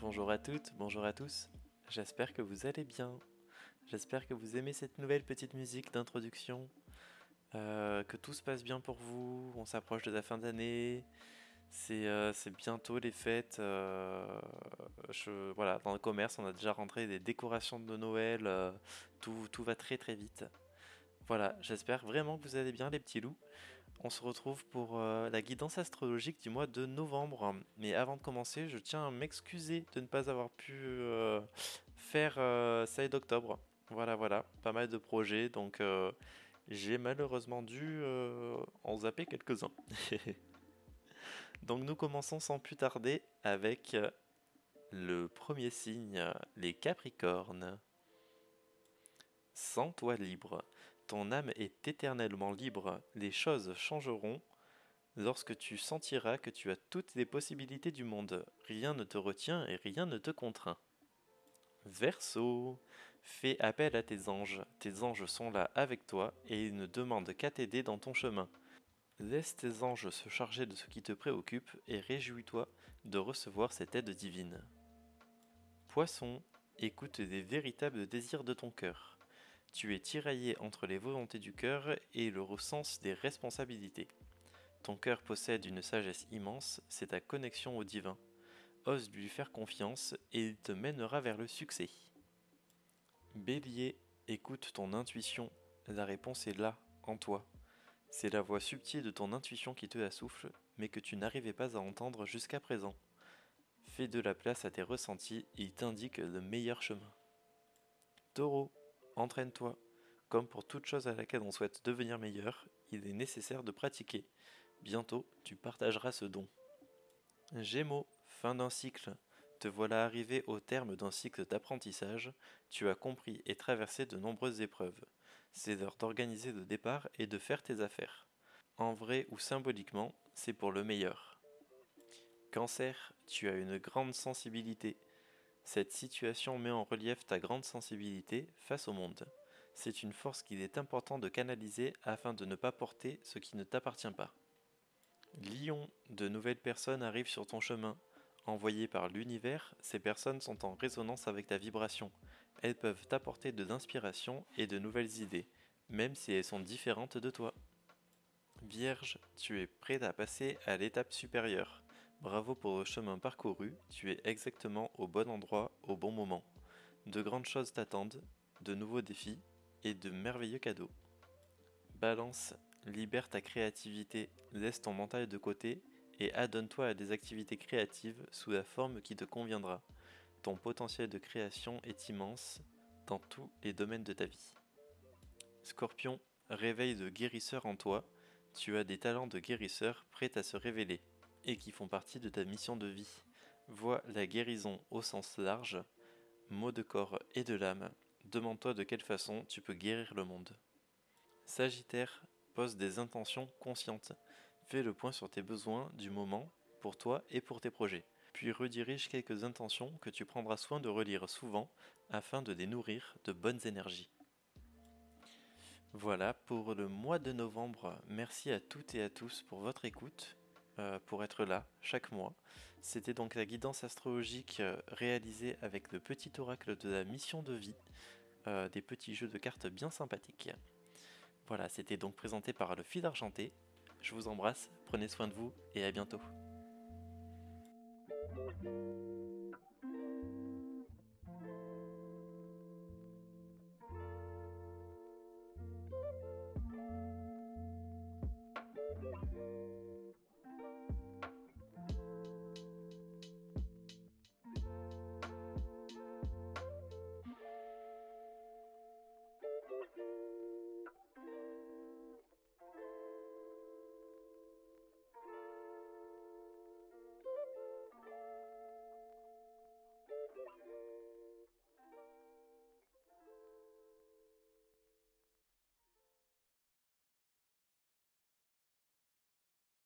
Bonjour à toutes, bonjour à tous. J'espère que vous allez bien. J'espère que vous aimez cette nouvelle petite musique d'introduction. Euh, que tout se passe bien pour vous. On s'approche de la fin d'année. C'est euh, bientôt les fêtes. Euh, voilà, dans le commerce, on a déjà rentré des décorations de Noël. tout, va très très vite. Voilà, j'espère vraiment que vous allez bien les petits loups. On se retrouve pour la guidance astrologique du mois de novembre. Mais avant de commencer, je tiens à m'excuser de ne pas avoir pu faire ça d'octobre. Voilà, voilà, pas mal de projets, donc j'ai malheureusement dû en zapper quelques-uns. donc nous commençons sans plus tarder avec le premier signe, les Capricornes. Sans toi libre, ton âme est éternellement libre, les choses changeront lorsque tu sentiras que tu as toutes les possibilités du monde, rien ne te retient et rien ne te contraint. Verseau, fais appel à tes anges, tes anges sont là avec toi et ils ne demandent qu'à t'aider dans ton chemin. Laisse tes anges se charger de ce qui te préoccupe et réjouis-toi de recevoir cette aide divine. Poisson, écoute les véritables désirs de ton cœur. Tu es tiraillé entre les volontés du cœur et le sens des responsabilités. Ton cœur possède une sagesse immense, c'est ta connexion au divin. Ose lui faire confiance et il te mènera vers le succès. Bélier, écoute ton intuition, la réponse est là, en toi. C'est la voix subtile de ton intuition qui te la souffle, mais que tu n'arrivais pas à entendre jusqu'à présent. Fais de la place à tes ressentis, il t'indique le meilleur chemin. Taureau, Entraîne-toi. Comme pour toute chose à laquelle on souhaite devenir meilleur, il est nécessaire de pratiquer. Bientôt, tu partageras ce don. Gémeaux, fin d'un cycle. Te voilà arrivé au terme d'un cycle d'apprentissage. Tu as compris et traversé de nombreuses épreuves. C'est l'heure d'organiser le départ et de faire tes affaires. En vrai ou symboliquement, c'est pour le meilleur. Cancer, tu as une grande sensibilité. Cette situation met en relief ta grande sensibilité face au monde. C'est une force qu'il est important de canaliser afin de ne pas porter ce qui ne t'appartient pas. Lion, de nouvelles personnes arrivent sur ton chemin. Envoyées par l'univers, ces personnes sont en résonance avec ta vibration. Elles peuvent t'apporter de l'inspiration et de nouvelles idées, même si elles sont différentes de toi. Vierge, tu es prêt à passer à l'étape supérieure. Bravo pour le chemin parcouru, tu es exactement au bon endroit au bon moment. De grandes choses t'attendent, de nouveaux défis et de merveilleux cadeaux. Balance, libère ta créativité, laisse ton mental de côté et adonne-toi à des activités créatives sous la forme qui te conviendra. Ton potentiel de création est immense dans tous les domaines de ta vie. Scorpion, réveille de guérisseur en toi, tu as des talents de guérisseur prêts à se révéler et qui font partie de ta mission de vie. Vois la guérison au sens large, mot de corps et de l'âme. Demande-toi de quelle façon tu peux guérir le monde. Sagittaire, pose des intentions conscientes. Fais le point sur tes besoins du moment, pour toi et pour tes projets. Puis redirige quelques intentions que tu prendras soin de relire souvent afin de les nourrir de bonnes énergies. Voilà pour le mois de novembre. Merci à toutes et à tous pour votre écoute euh, pour être là chaque mois. C'était donc la guidance astrologique euh, réalisée avec le petit oracle de la mission de vie, euh, des petits jeux de cartes bien sympathiques. Voilà, c'était donc présenté par le fil argenté. Je vous embrasse, prenez soin de vous et à bientôt.